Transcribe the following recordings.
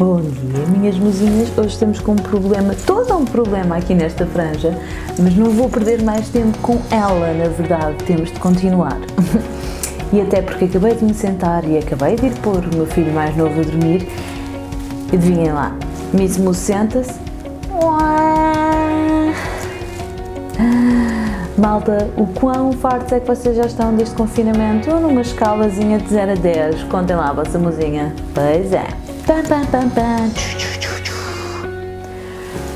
Bom dia, minhas mozinhas. Hoje estamos com um problema, todo um problema aqui nesta franja, mas não vou perder mais tempo com ela, na verdade, temos de continuar. e até porque acabei de me sentar e acabei de ir pôr o meu filho mais novo a dormir. Adivinhem lá, Miss senta-se. Malta, o quão fartos é que vocês já estão deste confinamento? Ou numa escalazinha de 0 a 10? Contem lá a vossa mozinha. Pois é.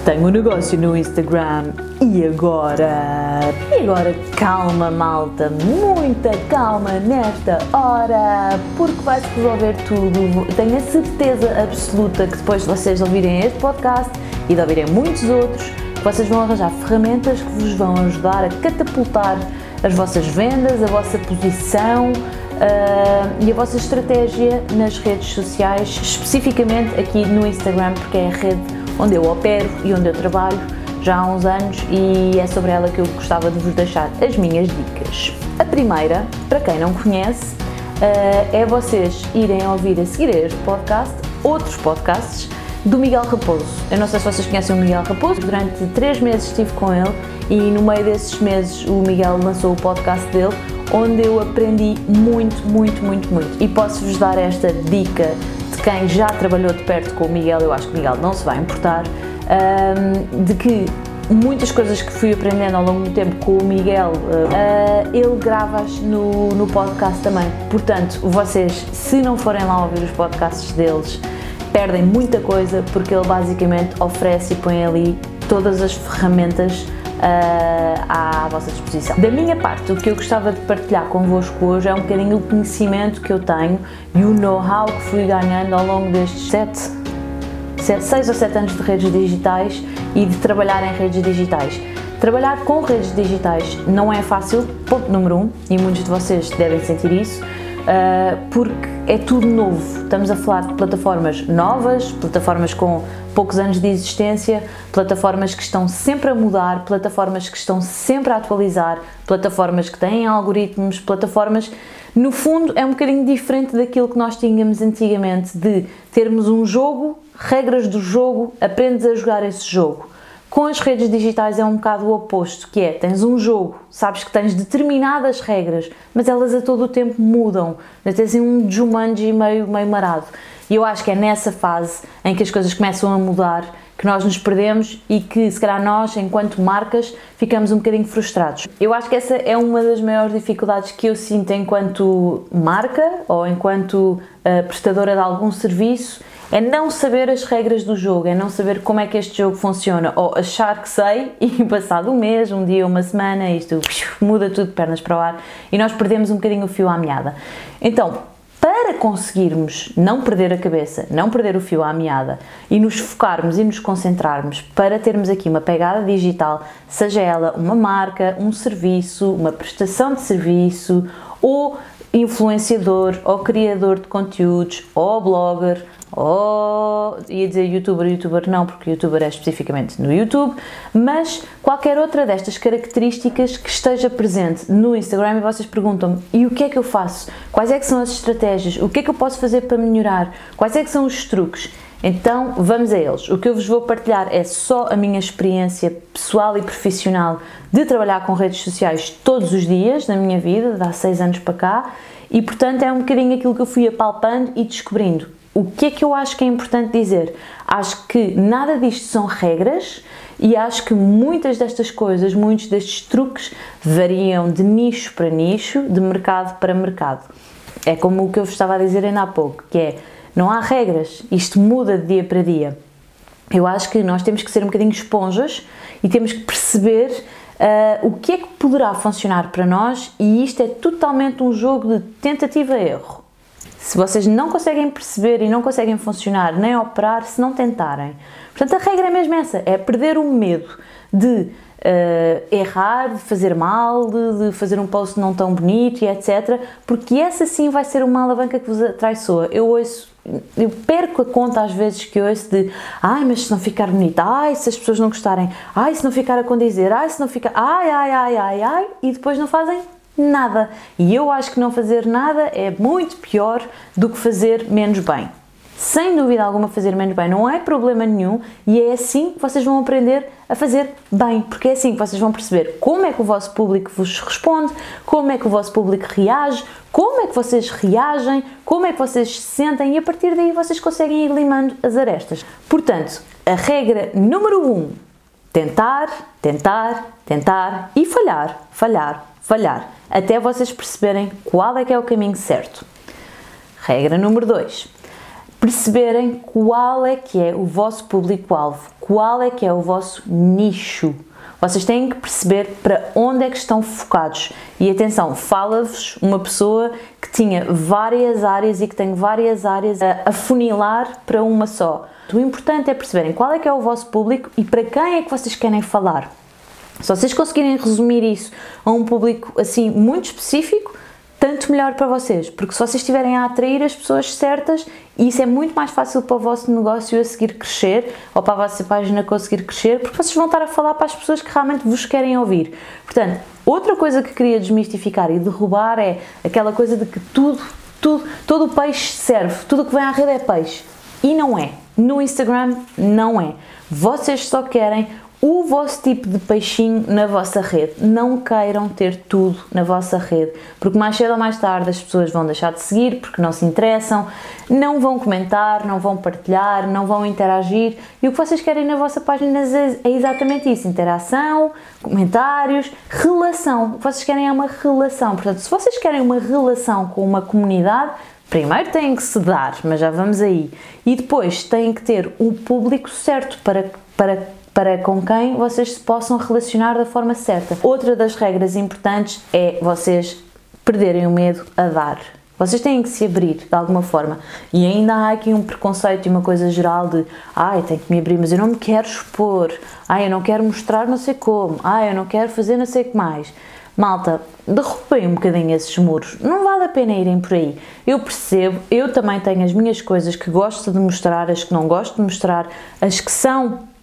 Tenho um negócio no Instagram e agora? E agora calma, malta, muita calma nesta hora, porque vai-se resolver tudo. Tenho a certeza absoluta que depois de vocês ouvirem este podcast e de ouvirem muitos outros, vocês vão arranjar ferramentas que vos vão ajudar a catapultar as vossas vendas, a vossa posição, uh, e a vossa estratégia nas redes sociais, especificamente aqui no Instagram, porque é a rede onde eu opero e onde eu trabalho já há uns anos e é sobre ela que eu gostava de vos deixar as minhas dicas. A primeira, para quem não conhece, uh, é vocês irem ouvir a seguir este podcast, outros podcasts do Miguel Raposo. Eu não sei se vocês conhecem o Miguel Raposo, durante três meses estive com ele e no meio desses meses o Miguel lançou o podcast dele, onde eu aprendi muito, muito, muito, muito. E posso-vos dar esta dica de quem já trabalhou de perto com o Miguel, eu acho que o Miguel não se vai importar, um, de que muitas coisas que fui aprendendo ao longo do tempo com o Miguel, uh, ele grava-as no, no podcast também. Portanto, vocês, se não forem lá ouvir os podcasts deles, perdem muita coisa porque ele basicamente oferece e põe ali todas as ferramentas à vossa disposição. Da minha parte, o que eu gostava de partilhar convosco hoje é um bocadinho o conhecimento que eu tenho e o know-how que fui ganhando ao longo destes sete, sete, seis ou sete anos de redes digitais e de trabalhar em redes digitais. Trabalhar com redes digitais não é fácil, ponto número um, e muitos de vocês devem sentir isso, porque é tudo novo. Estamos a falar de plataformas novas, plataformas com poucos anos de existência, plataformas que estão sempre a mudar, plataformas que estão sempre a atualizar, plataformas que têm algoritmos, plataformas. No fundo, é um bocadinho diferente daquilo que nós tínhamos antigamente de termos um jogo, regras do jogo, aprendes a jogar esse jogo. Com as redes digitais é um bocado o oposto, que é, tens um jogo, sabes que tens determinadas regras, mas elas a todo o tempo mudam. Tens assim um Jumanji meio, meio marado. E eu acho que é nessa fase em que as coisas começam a mudar que nós nos perdemos e que, se calhar, nós, enquanto marcas, ficamos um bocadinho frustrados. Eu acho que essa é uma das maiores dificuldades que eu sinto enquanto marca ou enquanto uh, prestadora de algum serviço é não saber as regras do jogo, é não saber como é que este jogo funciona, ou achar que sei e passado um mês, um dia, uma semana, isto muda tudo de pernas para o ar e nós perdemos um bocadinho o fio à meada. Então, para conseguirmos não perder a cabeça, não perder o fio à meada e nos focarmos e nos concentrarmos para termos aqui uma pegada digital, seja ela uma marca, um serviço, uma prestação de serviço, ou influenciador, ou criador de conteúdos, ou blogger, ou ia dizer youtuber, youtuber não, porque youtuber é especificamente no YouTube, mas qualquer outra destas características que esteja presente no Instagram e vocês perguntam-me e o que é que eu faço? Quais é que são as estratégias? O que é que eu posso fazer para melhorar? Quais é que são os truques? Então vamos a eles. O que eu vos vou partilhar é só a minha experiência pessoal e profissional de trabalhar com redes sociais todos os dias na minha vida, de há seis anos para cá, e portanto é um bocadinho aquilo que eu fui apalpando e descobrindo. O que é que eu acho que é importante dizer? Acho que nada disto são regras e acho que muitas destas coisas, muitos destes truques variam de nicho para nicho, de mercado para mercado. É como o que eu vos estava a dizer ainda há pouco, que é, não há regras, isto muda de dia para dia. Eu acho que nós temos que ser um bocadinho esponjas e temos que perceber uh, o que é que poderá funcionar para nós e isto é totalmente um jogo de tentativa-erro. Se vocês não conseguem perceber e não conseguem funcionar nem operar se não tentarem. Portanto, a regra é mesmo essa: é perder o medo de uh, errar, de fazer mal, de, de, fazer um post não tão bonito e etc. Porque essa sim vai ser uma alavanca que vos atraiçoa. Eu ouço eu perco a conta às vezes que ouço de ai, mas se não ficar bonito, ai, se as pessoas não gostarem, ai, se não ficar a condizer, ai, se não ficar, ai, ai, ai, ai, ai, e depois não fazem nada. E eu acho que não fazer nada é muito pior do que fazer menos bem. sem dúvida alguma fazer menos bem, não é problema nenhum e é assim que vocês vão aprender a fazer bem, porque é assim que vocês vão perceber como é que o vosso público vos responde, como é que o vosso público reage, como é que vocês reagem, como é que vocês se sentem e a partir daí vocês conseguem ir limando as arestas. Portanto, a regra número 1, um, tentar, tentar, tentar e falhar, falhar, falhar, até vocês perceberem qual é que é o caminho certo. Regra número 2 perceberem qual é que é o vosso público-alvo, qual é que é o vosso nicho. Vocês têm que perceber para onde é que estão focados. E atenção, fala-vos uma pessoa que tinha várias áreas e que tem várias áreas a afunilar para uma só. O importante é perceberem qual é que é o vosso público e para quem é que vocês querem falar. Se vocês conseguirem resumir isso a um público assim muito específico, tanto melhor para vocês, porque se vocês estiverem a atrair as pessoas certas, isso é muito mais fácil para o vosso negócio a seguir crescer ou para a vossa página conseguir crescer, porque vocês vão estar a falar para as pessoas que realmente vos querem ouvir. Portanto, outra coisa que queria desmistificar e derrubar é aquela coisa de que tudo, tudo, todo o peixe serve, tudo o que vem à rede é peixe. E não é. No Instagram não é. Vocês só querem o vosso tipo de peixinho na vossa rede. Não queiram ter tudo na vossa rede, porque mais cedo ou mais tarde as pessoas vão deixar de seguir porque não se interessam, não vão comentar, não vão partilhar, não vão interagir. E o que vocês querem na vossa página é exatamente isso: interação, comentários, relação. O que vocês querem é uma relação. Portanto, se vocês querem uma relação com uma comunidade, Primeiro têm que se dar, mas já vamos aí. E depois têm que ter o público certo para, para para com quem vocês se possam relacionar da forma certa. Outra das regras importantes é vocês perderem o medo a dar. Vocês têm que se abrir de alguma forma. E ainda há aqui um preconceito e uma coisa geral de ai, tenho que me abrir, mas eu não me quero expor, ai, eu não quero mostrar não sei como, ai, eu não quero fazer não sei o que mais. Malta, derrubem um bocadinho esses muros, não vale a pena irem por aí. Eu percebo, eu também tenho as minhas coisas que gosto de mostrar, as que não gosto de mostrar, as que são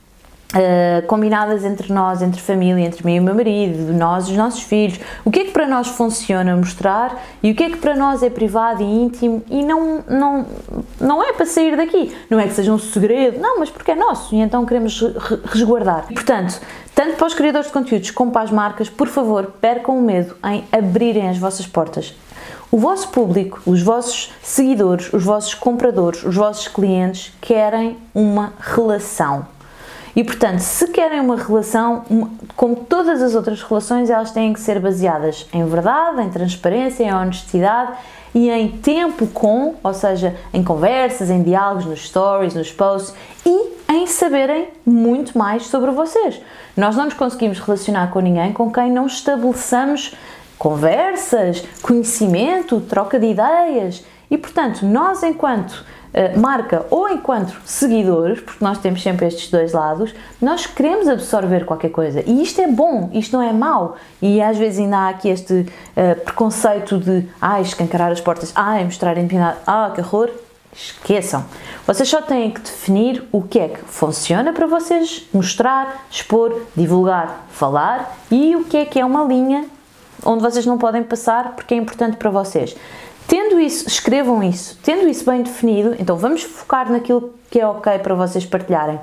Uh, combinadas entre nós, entre família, entre mim e o meu marido, nós e os nossos filhos. O que é que para nós funciona mostrar e o que é que para nós é privado e íntimo e não, não, não é para sair daqui. Não é que seja um segredo, não, mas porque é nosso e então queremos resguardar. Portanto, tanto para os criadores de conteúdos como para as marcas, por favor, percam o medo em abrirem as vossas portas. O vosso público, os vossos seguidores, os vossos compradores, os vossos clientes querem uma relação e portanto, se querem uma relação, como todas as outras relações, elas têm que ser baseadas em verdade, em transparência, em honestidade e em tempo com, ou seja, em conversas, em diálogos, nos stories, nos posts e em saberem muito mais sobre vocês. Nós não nos conseguimos relacionar com ninguém com quem não estabeleçamos conversas, conhecimento, troca de ideias. E portanto, nós enquanto marca ou enquanto seguidores, porque nós temos sempre estes dois lados, nós queremos absorver qualquer coisa e isto é bom, isto não é mau. E às vezes ainda há aqui este uh, preconceito de ah, escancarar as portas, ah, mostrar intimidade, ah, que horror. Esqueçam. Vocês só têm que definir o que é que funciona para vocês mostrar, expor, divulgar, falar e o que é que é uma linha onde vocês não podem passar porque é importante para vocês. Tendo isso, escrevam isso, tendo isso bem definido, então vamos focar naquilo que é ok para vocês partilharem.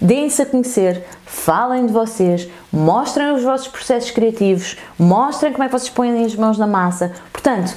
Deem-se a conhecer, falem de vocês, mostrem os vossos processos criativos, mostrem como é que vocês põem as mãos na massa. Portanto,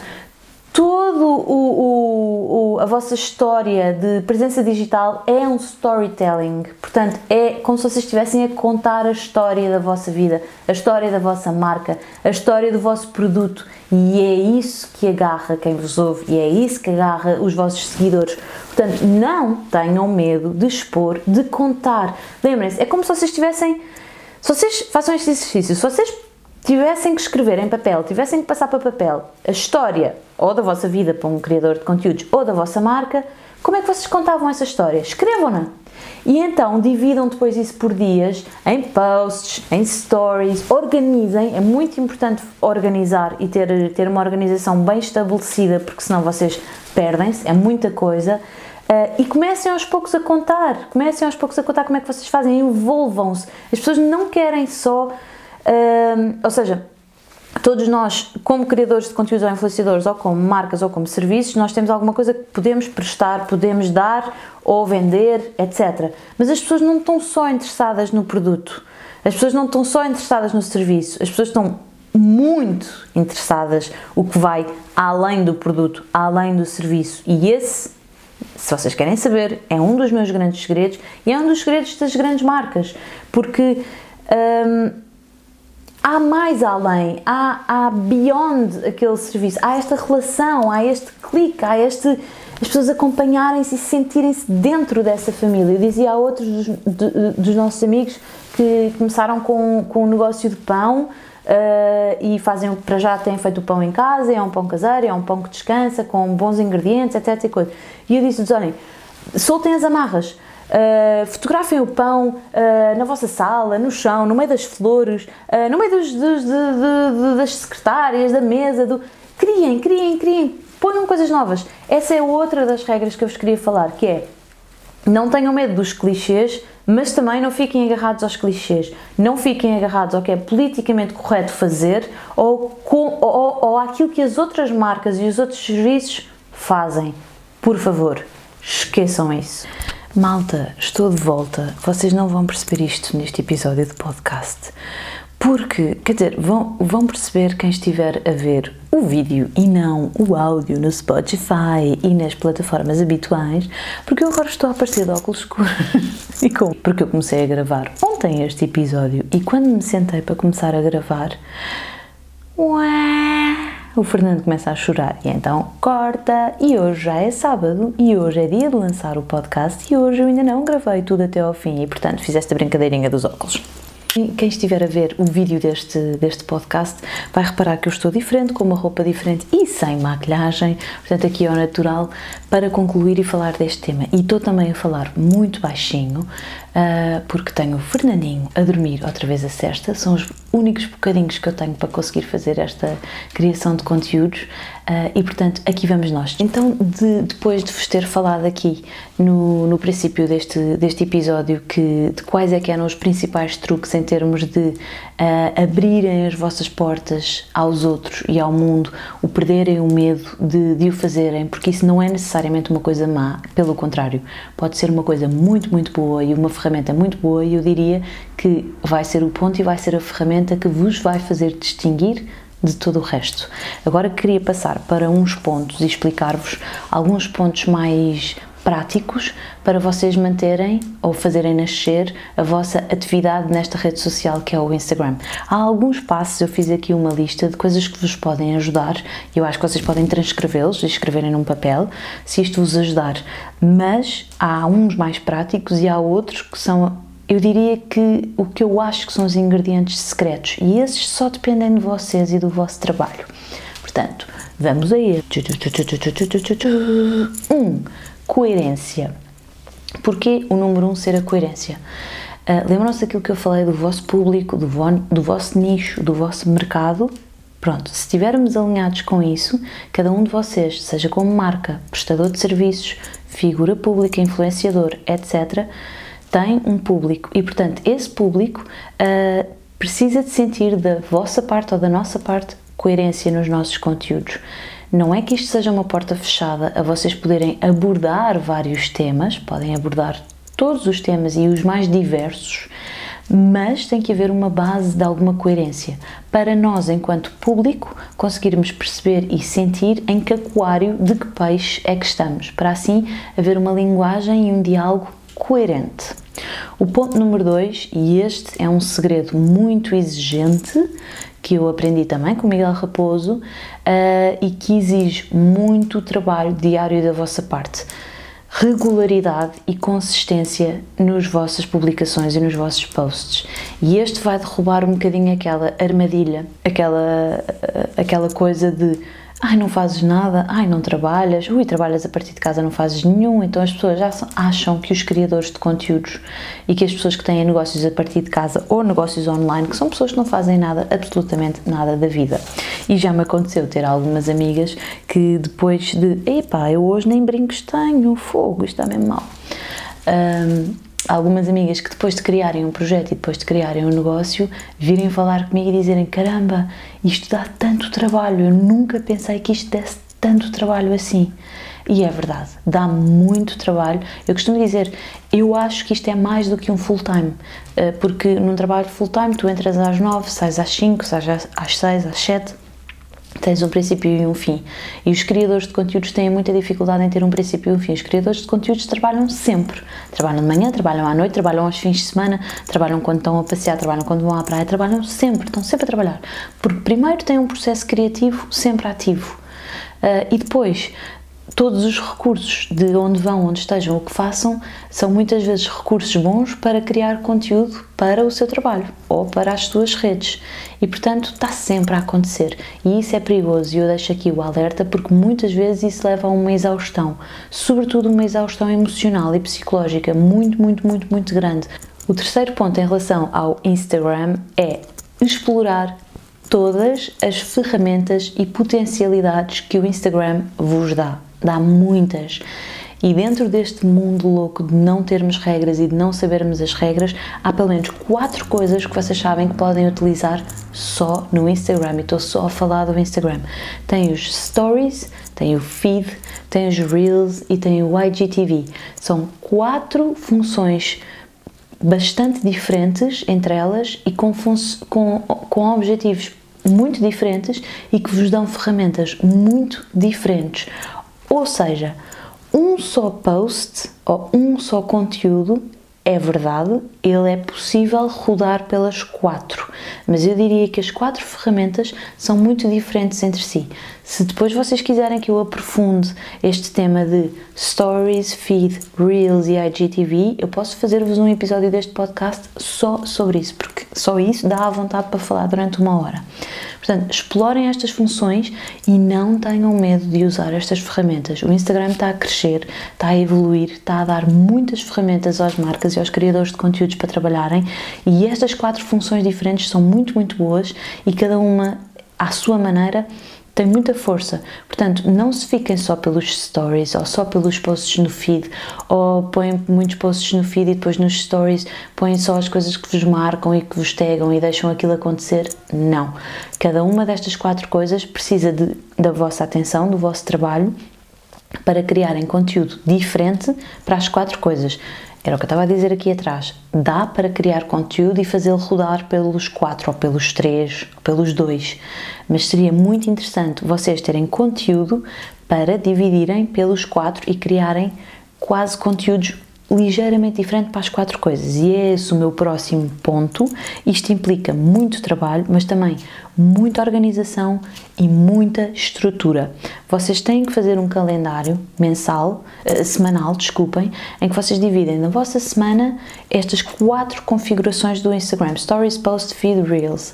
todo o, o, o, a vossa história de presença digital é um storytelling. Portanto, é como se vocês estivessem a contar a história da vossa vida, a história da vossa marca, a história do vosso produto. E é isso que agarra quem vos ouve e é isso que agarra os vossos seguidores. Portanto, não tenham medo de expor, de contar. Lembrem-se, é como se vocês tivessem. Se vocês façam este exercício, se vocês tivessem que escrever em papel, tivessem que passar para papel a história ou da vossa vida para um criador de conteúdos ou da vossa marca, como é que vocês contavam essa história? Escrevam-na. E então dividam depois isso por dias em posts, em stories, organizem. É muito importante organizar e ter, ter uma organização bem estabelecida, porque senão vocês perdem-se, é muita coisa. Uh, e comecem aos poucos a contar, comecem aos poucos a contar como é que vocês fazem, envolvam-se. As pessoas não querem só, uh, ou seja, todos nós, como criadores de conteúdos ou influenciadores, ou como marcas ou como serviços, nós temos alguma coisa que podemos prestar, podemos dar ou vender, etc. Mas as pessoas não estão só interessadas no produto, as pessoas não estão só interessadas no serviço, as pessoas estão muito interessadas o que vai além do produto, além do serviço. E esse, se vocês querem saber, é um dos meus grandes segredos e é um dos segredos das grandes marcas, porque. Hum, há mais além, há, há beyond aquele serviço, há esta relação, há este clique, há este as pessoas acompanharem-se e sentirem-se dentro dessa família. Eu dizia a outros dos, de, dos nossos amigos que começaram com, com um negócio de pão uh, e fazem para já têm feito o pão em casa, é um pão caseiro, é um pão que descansa, com bons ingredientes, etc. E, coisa. e eu disse-lhes: olhem, soltem as amarras. Uh, fotografem o pão uh, na vossa sala, no chão, no meio das flores, uh, no meio dos, dos, de, de, de, das secretárias, da mesa. Do... Criem, criem, criem, ponham coisas novas. Essa é outra das regras que eu vos queria falar, que é não tenham medo dos clichês, mas também não fiquem agarrados aos clichês. Não fiquem agarrados ao que é politicamente correto fazer ou, com, ou, ou àquilo que as outras marcas e os outros serviços fazem. Por favor, esqueçam isso. Malta, estou de volta. Vocês não vão perceber isto neste episódio de podcast. Porque, quer dizer, vão, vão perceber quem estiver a ver o vídeo e não o áudio no Spotify e nas plataformas habituais, porque eu agora estou a aparecer de óculos escuros. e como? Porque eu comecei a gravar ontem este episódio e quando me sentei para começar a gravar, ué, o Fernando começa a chorar e então corta. E hoje já é sábado e hoje é dia de lançar o podcast e hoje eu ainda não gravei tudo até ao fim e portanto fiz esta brincadeirinha dos óculos. Quem estiver a ver o vídeo deste, deste podcast vai reparar que eu estou diferente, com uma roupa diferente e sem maquilhagem, portanto, aqui é o natural para concluir e falar deste tema. E estou também a falar muito baixinho, uh, porque tenho o Fernandinho a dormir outra vez a sexta, são os únicos bocadinhos que eu tenho para conseguir fazer esta criação de conteúdos. Uh, e, portanto, aqui vamos nós. Então, de, depois de vos ter falado aqui no, no princípio deste, deste episódio que, de quais é que eram os principais truques em termos de uh, abrirem as vossas portas aos outros e ao mundo, o perderem o medo de, de o fazerem, porque isso não é necessariamente uma coisa má, pelo contrário, pode ser uma coisa muito, muito boa e uma ferramenta muito boa e eu diria que vai ser o ponto e vai ser a ferramenta que vos vai fazer distinguir de todo o resto. Agora queria passar para uns pontos e explicar-vos alguns pontos mais práticos para vocês manterem ou fazerem nascer a vossa atividade nesta rede social que é o Instagram. Há alguns passos, eu fiz aqui uma lista de coisas que vos podem ajudar eu acho que vocês podem transcrevê-los e escreverem num papel se isto vos ajudar, mas há uns mais práticos e há outros que são eu diria que o que eu acho que são os ingredientes secretos e esses só dependem de vocês e do vosso trabalho. Portanto, vamos a ele. Um, coerência. Porquê o número um ser a coerência? Uh, Lembram-se daquilo que eu falei do vosso público, do, vo do vosso nicho, do vosso mercado? Pronto, se estivermos alinhados com isso, cada um de vocês, seja como marca, prestador de serviços, figura pública, influenciador, etc., tem um público e, portanto, esse público uh, precisa de sentir da vossa parte ou da nossa parte coerência nos nossos conteúdos. Não é que isto seja uma porta fechada a vocês poderem abordar vários temas, podem abordar todos os temas e os mais diversos, mas tem que haver uma base de alguma coerência para nós, enquanto público, conseguirmos perceber e sentir em que aquário de que peixe é que estamos, para assim haver uma linguagem e um diálogo coerente. O ponto número dois, e este é um segredo muito exigente que eu aprendi também com Miguel Raposo uh, e que exige muito trabalho diário da vossa parte. Regularidade e consistência nas vossas publicações e nos vossos posts. E este vai derrubar um bocadinho aquela armadilha, aquela, eh, aquela coisa de ai, não fazes nada, ai, não trabalhas, ui, trabalhas a partir de casa, não fazes nenhum. Então as pessoas já acham que os criadores de conteúdos e que as pessoas que têm negócios a partir de casa ou negócios online, que são pessoas que não fazem nada, absolutamente nada da vida. E já me aconteceu ter algumas amigas que depois de, epá, eu hoje nem brincos tenho, fogo, isto está mesmo mal. Um, algumas amigas que depois de criarem um projeto e depois de criarem um negócio, virem falar comigo e dizerem: caramba, isto dá tanto trabalho, eu nunca pensei que isto desse tanto trabalho assim. E é verdade, dá muito trabalho. Eu costumo dizer, eu acho que isto é mais do que um full-time, eh, porque num trabalho full-time tu entras às 9, sais às 5, sais às 6, às 7, tens um princípio e um fim. E os criadores de conteúdos têm muita dificuldade em ter um princípio e um fim. Os criadores de conteúdos trabalham sempre. Trabalham de manhã, trabalham à noite, trabalham aos fins de semana, trabalham quando estão a passear, trabalham quando vão à praia, trabalham sempre, estão sempre a trabalhar. Porque primeiro têm um processo criativo sempre ativo. Uh, e depois todos os recursos de onde vão, onde estejam, o que façam, são muitas vezes recursos bons para criar conteúdo para o seu trabalho ou para as suas redes. E portanto está sempre a acontecer. E isso é perigoso e eu deixo aqui o alerta porque muitas vezes isso leva a uma exaustão, sobretudo uma exaustão emocional e psicológica muito, muito, muito, muito grande. O terceiro ponto em relação ao Instagram é explorar todas as ferramentas e potencialidades que o Instagram vos dá dá muitas. E dentro deste mundo louco de não termos regras e de não sabermos as regras, há pelo menos quatro coisas que vocês sabem que podem utilizar só no Instagram. E estou só a falar do Instagram. Tem os Stories, tem o Feed, tem os Reels e tem o IGTV. São quatro funções bastante diferentes entre elas e com, com, com objetivos muito diferentes e que vos dão ferramentas muito diferentes. Ou seja, um só post ou um só conteúdo é verdade, ele é possível rodar pelas quatro, mas eu diria que as quatro ferramentas são muito diferentes entre si. Se depois vocês quiserem que eu aprofunde este tema de Stories, Feed, Reels e IGTV, eu posso fazer-vos um episódio deste podcast só sobre isso, porque só isso dá à vontade para falar durante uma hora. Portanto, explorem estas funções e não tenham medo de usar estas ferramentas. O Instagram está a crescer, está a evoluir, está a dar muitas ferramentas às marcas e aos criadores de conteúdos para trabalharem e estas quatro funções diferentes são muito, muito boas e cada uma à sua maneira tem muita força. Portanto, não se fiquem só pelos stories ou só pelos posts no feed ou põem muitos posts no feed e depois nos stories põem só as coisas que vos marcam e que vos tegam e deixam aquilo acontecer. Não. Cada uma destas quatro coisas precisa de, da vossa atenção, do vosso trabalho para criarem conteúdo diferente para as quatro coisas. Era o que eu estava a dizer aqui atrás. Dá para criar conteúdo e fazê-lo rodar pelos quatro, ou pelos três, ou pelos dois. Mas seria muito interessante vocês terem conteúdo para dividirem pelos quatro e criarem quase conteúdos ligeiramente diferente para as quatro coisas e é esse o meu próximo ponto. Isto implica muito trabalho, mas também muita organização e muita estrutura. Vocês têm que fazer um calendário mensal, uh, semanal, desculpem, em que vocês dividem na vossa semana estas quatro configurações do Instagram: Stories, Post, Feed, Reels.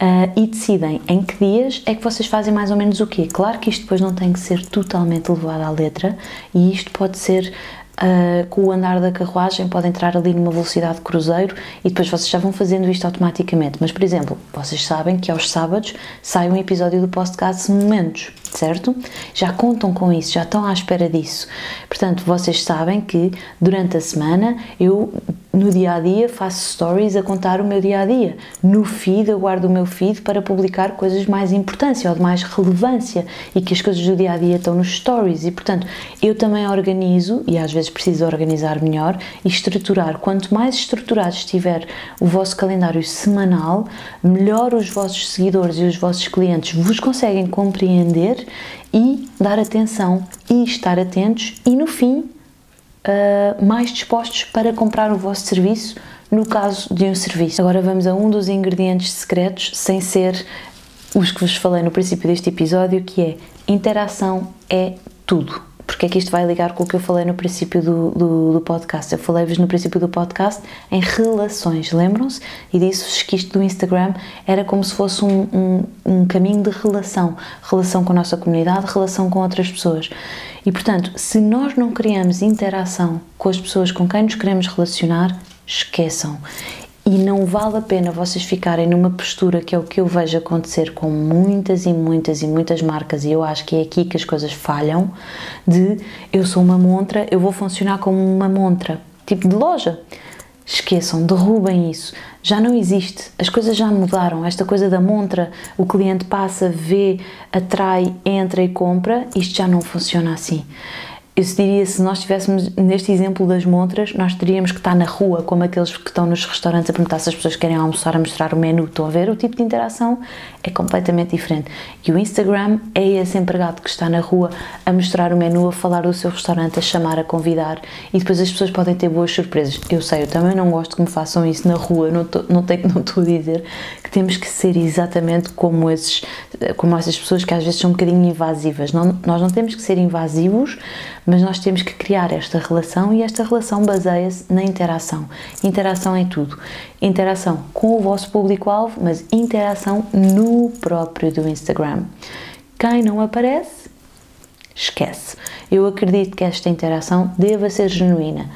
Uh, e decidem em que dias é que vocês fazem mais ou menos o quê. Claro que isto depois não tem que ser totalmente levado à letra e isto pode ser uh, com o andar da carruagem pode entrar ali numa velocidade de cruzeiro e depois vocês já vão fazendo isto automaticamente. Mas, por exemplo, vocês sabem que aos sábados sai um episódio do podcast Momentos, certo? Já contam com isso, já estão à espera disso. Portanto, vocês sabem que durante a semana eu no dia a dia faço stories a contar o meu dia a dia. No feed eu guardo o meu feed para publicar coisas de mais importância ou de mais relevância e que as coisas do dia a dia estão nos stories e portanto eu também organizo e às vezes preciso organizar melhor e estruturar. Quanto mais estruturado estiver o vosso calendário semanal, melhor os vossos seguidores e os vossos clientes vos conseguem compreender e dar atenção e estar atentos e no fim uh, mais dispostos para comprar o vosso serviço no caso de um serviço. Agora vamos a um dos ingredientes secretos, sem ser os que vos falei no princípio deste episódio, que é interação é tudo. Porque é que isto vai ligar com o que eu falei no princípio do, do, do podcast? Eu falei-vos no princípio do podcast em relações, lembram-se? E disse-vos que isto do Instagram era como se fosse um, um, um caminho de relação relação com a nossa comunidade, relação com outras pessoas. E portanto, se nós não criamos interação com as pessoas com quem nos queremos relacionar, esqueçam. E não vale a pena vocês ficarem numa postura que é o que eu vejo acontecer com muitas e muitas e muitas marcas, e eu acho que é aqui que as coisas falham: de eu sou uma montra, eu vou funcionar como uma montra, tipo de loja. Esqueçam, derrubem isso. Já não existe. As coisas já mudaram. Esta coisa da montra, o cliente passa, vê, atrai, entra e compra, isto já não funciona assim. Eu diria, se nós estivéssemos neste exemplo das montras, nós teríamos que estar na rua, como aqueles que estão nos restaurantes a perguntar se as pessoas querem almoçar, a mostrar o menu. Estão a ver? O tipo de interação é completamente diferente. E o Instagram é esse empregado que está na rua a mostrar o menu, a falar do seu restaurante, a chamar, a convidar e depois as pessoas podem ter boas surpresas. Eu sei, eu também não gosto que me façam isso na rua, não, tô, não, não estou a dizer que temos que ser exatamente como, esses, como essas pessoas que às vezes são um bocadinho invasivas. Não, nós não temos que ser invasivos mas nós temos que criar esta relação e esta relação baseia-se na interação. Interação em tudo. Interação com o vosso público-alvo, mas interação no próprio do Instagram. Quem não aparece, esquece. Eu acredito que esta interação deva ser genuína.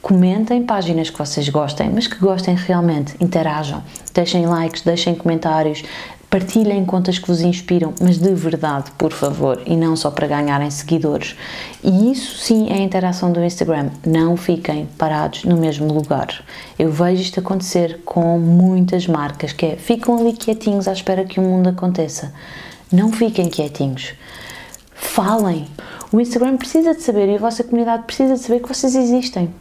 Comentem páginas que vocês gostem, mas que gostem realmente, interajam, deixem likes, deixem comentários, Partilhem contas que vos inspiram, mas de verdade, por favor, e não só para ganharem seguidores. E isso sim é a interação do Instagram. Não fiquem parados no mesmo lugar. Eu vejo isto acontecer com muitas marcas, que é ficam ali quietinhos à espera que o mundo aconteça. Não fiquem quietinhos. Falem. O Instagram precisa de saber e a vossa comunidade precisa de saber que vocês existem.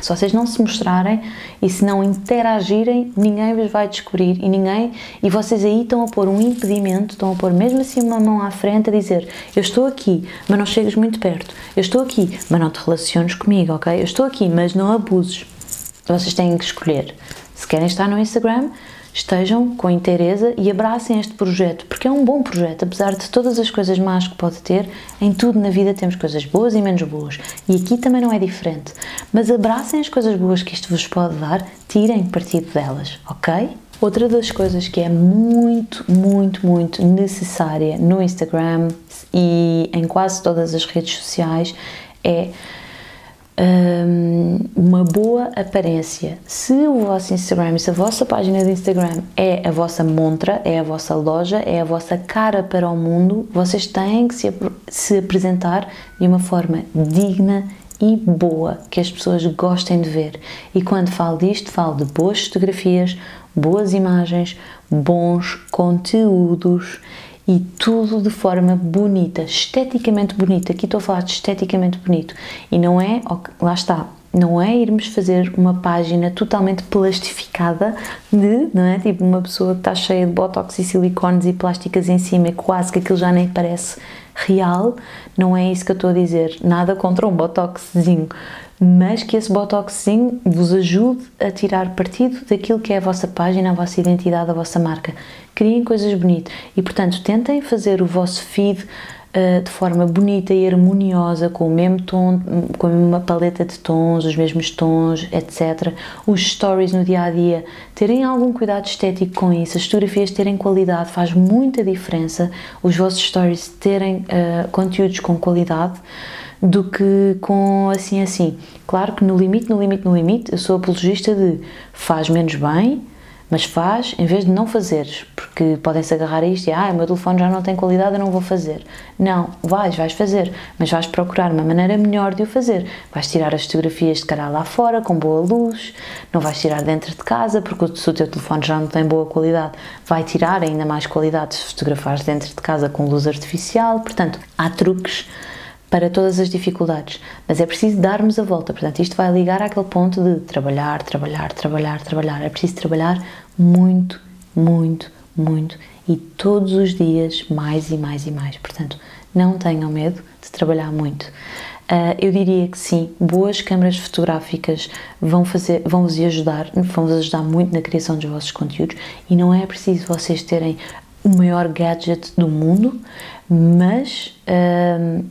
Se vocês não se mostrarem e se não interagirem, ninguém vos vai descobrir e ninguém. E vocês aí estão a pôr um impedimento, estão a pôr mesmo assim uma mão à frente a dizer: Eu estou aqui, mas não chegas muito perto. Eu estou aqui, mas não te relaciones comigo, ok? Eu estou aqui, mas não abuses. Vocês têm que escolher. Se querem estar no Instagram, estejam com interesse e abracem este projeto, porque é um bom projeto, apesar de todas as coisas más que pode ter, em tudo na vida temos coisas boas e menos boas, e aqui também não é diferente. Mas abracem as coisas boas que isto vos pode dar, tirem partido delas, ok? Outra das coisas que é muito, muito, muito necessária no Instagram e em quase todas as redes sociais é uma boa aparência. Se o vosso Instagram, se a vossa página de Instagram é a vossa montra, é a vossa loja, é a vossa cara para o mundo, vocês têm que se, se apresentar de uma forma digna e boa, que as pessoas gostem de ver. E quando falo disto, falo de boas fotografias, boas imagens, bons conteúdos e tudo de forma bonita, esteticamente bonita. Aqui estou a falar de esteticamente bonito e não é, lá está, não é irmos fazer uma página totalmente plastificada de, não é? Tipo uma pessoa que está cheia de botox e silicones e plásticas em cima e quase que aquilo já nem parece real. Não é isso que eu estou a dizer. Nada contra um botoxzinho, mas que esse botoxzinho vos ajude a tirar partido daquilo que é a vossa página, a vossa identidade, a vossa marca. Criem coisas bonitas e, portanto, tentem fazer o vosso feed uh, de forma bonita e harmoniosa, com o mesmo tom, com a mesma paleta de tons, os mesmos tons, etc. Os stories no dia a dia, terem algum cuidado estético com isso, as fotografias terem qualidade, faz muita diferença os vossos stories terem uh, conteúdos com qualidade do que com assim assim. Claro que no limite, no limite, no limite, eu sou apologista de faz menos bem, mas faz em vez de não fazeres, porque podem-se agarrar a isto e ah, o meu telefone já não tem qualidade, eu não vou fazer. Não, vais, vais fazer, mas vais procurar uma maneira melhor de o fazer. Vais tirar as fotografias de cara lá fora, com boa luz, não vais tirar dentro de casa, porque se o teu telefone já não tem boa qualidade, vai tirar ainda mais qualidade se fotografares dentro de casa com luz artificial. Portanto, há truques para todas as dificuldades, mas é preciso darmos a volta. Portanto, isto vai ligar àquele ponto de trabalhar, trabalhar, trabalhar, trabalhar. É preciso trabalhar muito, muito, muito e todos os dias mais e mais e mais. Portanto, não tenham medo de trabalhar muito. Uh, eu diria que sim, boas câmaras fotográficas vão fazer, vão vos ajudar, vão vos ajudar muito na criação dos vossos conteúdos e não é preciso vocês terem o maior gadget do mundo, mas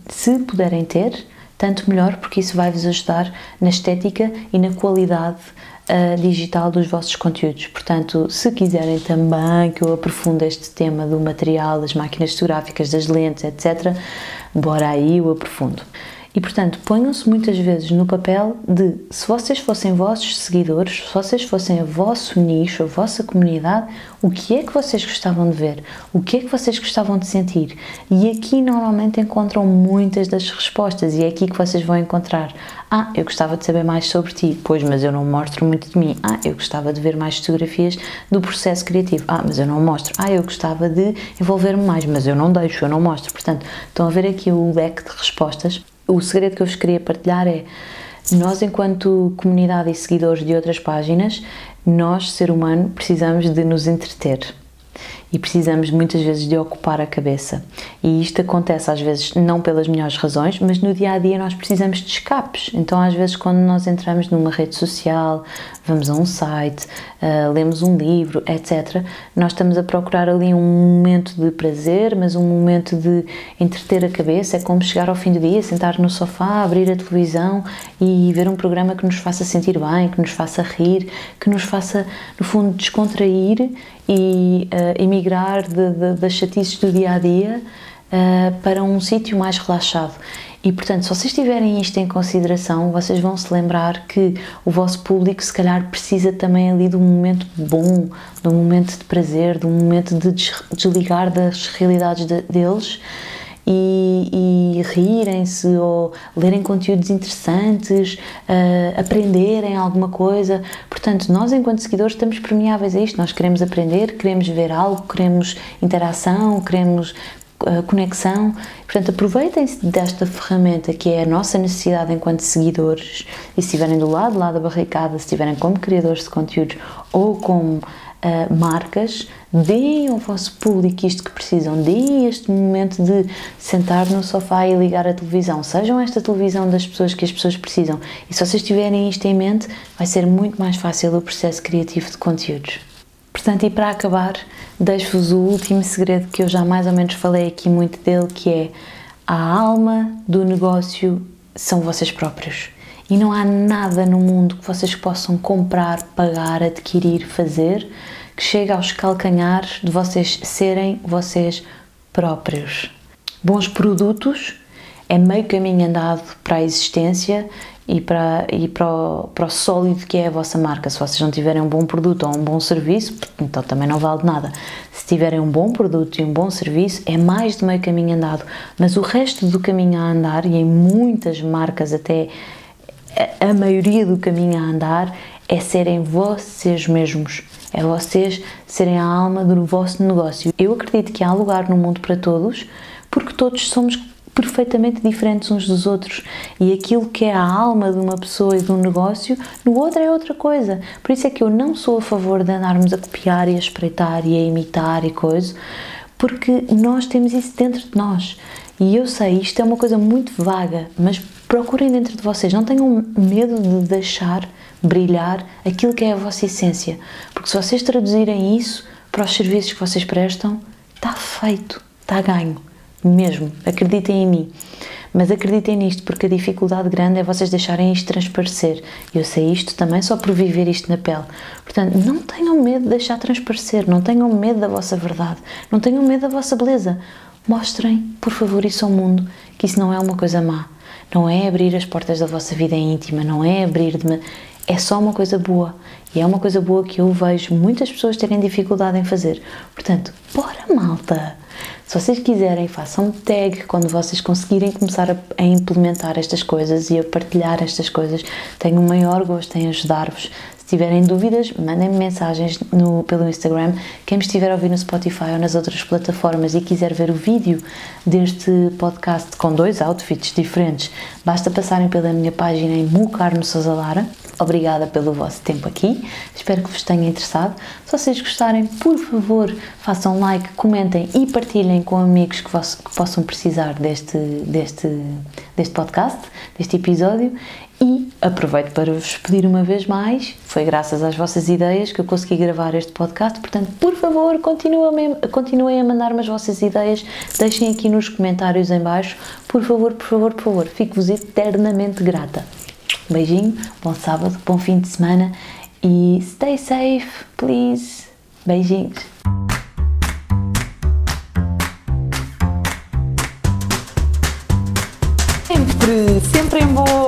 se puderem ter, tanto melhor, porque isso vai vos ajudar na estética e na qualidade uh, digital dos vossos conteúdos. Portanto, se quiserem também que eu aprofunde este tema do material, das máquinas fotográficas, das lentes, etc., bora aí eu aprofundo. E portanto, ponham-se muitas vezes no papel de se vocês fossem vossos seguidores, se vocês fossem o vosso nicho, a vossa comunidade, o que é que vocês gostavam de ver? O que é que vocês gostavam de sentir? E aqui normalmente encontram muitas das respostas e é aqui que vocês vão encontrar. Ah, eu gostava de saber mais sobre ti, pois, mas eu não mostro muito de mim. Ah, eu gostava de ver mais fotografias do processo criativo. Ah, mas eu não mostro. Ah, eu gostava de envolver-me mais, mas eu não deixo, eu não mostro. Portanto, estão a ver aqui o leque de respostas o segredo que eu vos queria partilhar é nós, enquanto comunidade e seguidores de outras páginas, nós, ser humano, precisamos de nos entreter e precisamos muitas vezes de ocupar a cabeça. E isto acontece às vezes não pelas melhores razões, mas no dia a dia nós precisamos de escapes. Então, às vezes, quando nós entramos numa rede social, vamos a um site, uh, lemos um livro, etc., nós estamos a procurar ali um momento de prazer, mas um momento de entreter a cabeça. É como chegar ao fim do dia, sentar no sofá, abrir a televisão e ver um programa que nos faça sentir bem, que nos faça rir, que nos faça, no fundo, descontrair e uh, emigrar de, de, das chatices do dia a dia uh, para um sítio mais relaxado. E portanto, se vocês tiverem isto em consideração, vocês vão se lembrar que o vosso público, se calhar, precisa também ali de um momento bom, de um momento de prazer, de um momento de desligar das realidades de, deles e, e rirem-se ou lerem conteúdos interessantes, uh, aprenderem alguma coisa. Portanto, nós, enquanto seguidores, estamos permeáveis a isto. Nós queremos aprender, queremos ver algo, queremos interação, queremos conexão. Portanto, aproveitem-se desta ferramenta que é a nossa necessidade enquanto seguidores e se estiverem do lado lá da barricada, se estiverem como criadores de conteúdos ou como uh, marcas, deem ao vosso público isto que precisam, deem este momento de sentar no sofá e ligar a televisão, sejam esta televisão das pessoas que as pessoas precisam. E se vocês tiverem isto em mente, vai ser muito mais fácil o processo criativo de conteúdos. Portanto, e para acabar, deixo-vos o último segredo que eu já mais ou menos falei aqui muito dele, que é a alma do negócio são vocês próprios. E não há nada no mundo que vocês possam comprar, pagar, adquirir, fazer que chegue aos calcanhares de vocês serem vocês próprios. Bons produtos é meio caminho andado para a existência e para, e para, o, para o sólido que é a vossa marca. Se vocês não tiverem um bom produto ou um bom serviço, então também não vale nada. Se tiverem um bom produto e um bom serviço, é mais de meio caminho andado. Mas o resto do caminho a andar, e em muitas marcas até a maioria do caminho a andar é serem vocês mesmos, é vocês serem a alma do vosso negócio. Eu acredito que há lugar no mundo para todos, porque todos somos perfeitamente diferentes uns dos outros e aquilo que é a alma de uma pessoa e de um negócio, no outro é outra coisa. Por isso é que eu não sou a favor de andarmos a copiar e a espreitar e a imitar e coisa, porque nós temos isso dentro de nós. E eu sei, isto é uma coisa muito vaga, mas procurem dentro de vocês, não tenham medo de deixar brilhar aquilo que é a vossa essência, porque se vocês traduzirem isso para os serviços que vocês prestam, está feito, está ganho, mesmo, acreditem em mim. Mas acreditem nisto, porque a dificuldade grande é vocês deixarem isto transparecer. Eu sei isto também só por viver isto na pele. Portanto, não tenham medo de deixar transparecer, não tenham medo da vossa verdade, não tenham medo da vossa beleza. Mostrem, por favor, isso ao mundo, que isso não é uma coisa má. Não é abrir as portas da vossa vida íntima, não é abrir de. É só uma coisa boa. E é uma coisa boa que eu vejo muitas pessoas terem dificuldade em fazer. Portanto, bora malta! Se vocês quiserem, façam tag quando vocês conseguirem começar a, a, implementar estas coisas e a partilhar estas coisas. Tenho o maior gosto em ajudar-vos tiverem dúvidas, mandem-me mensagens no, pelo Instagram. Quem me estiver a ouvir no Spotify ou nas outras plataformas e quiser ver o vídeo deste podcast com dois outfits diferentes, basta passarem pela minha página em Mucarno Sousa Lara. Obrigada pelo vosso tempo aqui, espero que vos tenha interessado. Se vocês gostarem, por favor, façam like, comentem e partilhem com amigos que, vos, que possam precisar deste, deste, deste podcast, deste episódio e aproveito para vos pedir uma vez mais, foi graças às vossas ideias que eu consegui gravar este podcast, portanto, por favor, continuem, a mandar-me as vossas ideias, deixem aqui nos comentários em baixo, por favor, por favor, por favor, fico-vos eternamente grata. Beijinho, bom sábado, bom fim de semana e stay safe, please. Beijinhos. sempre, sempre em boa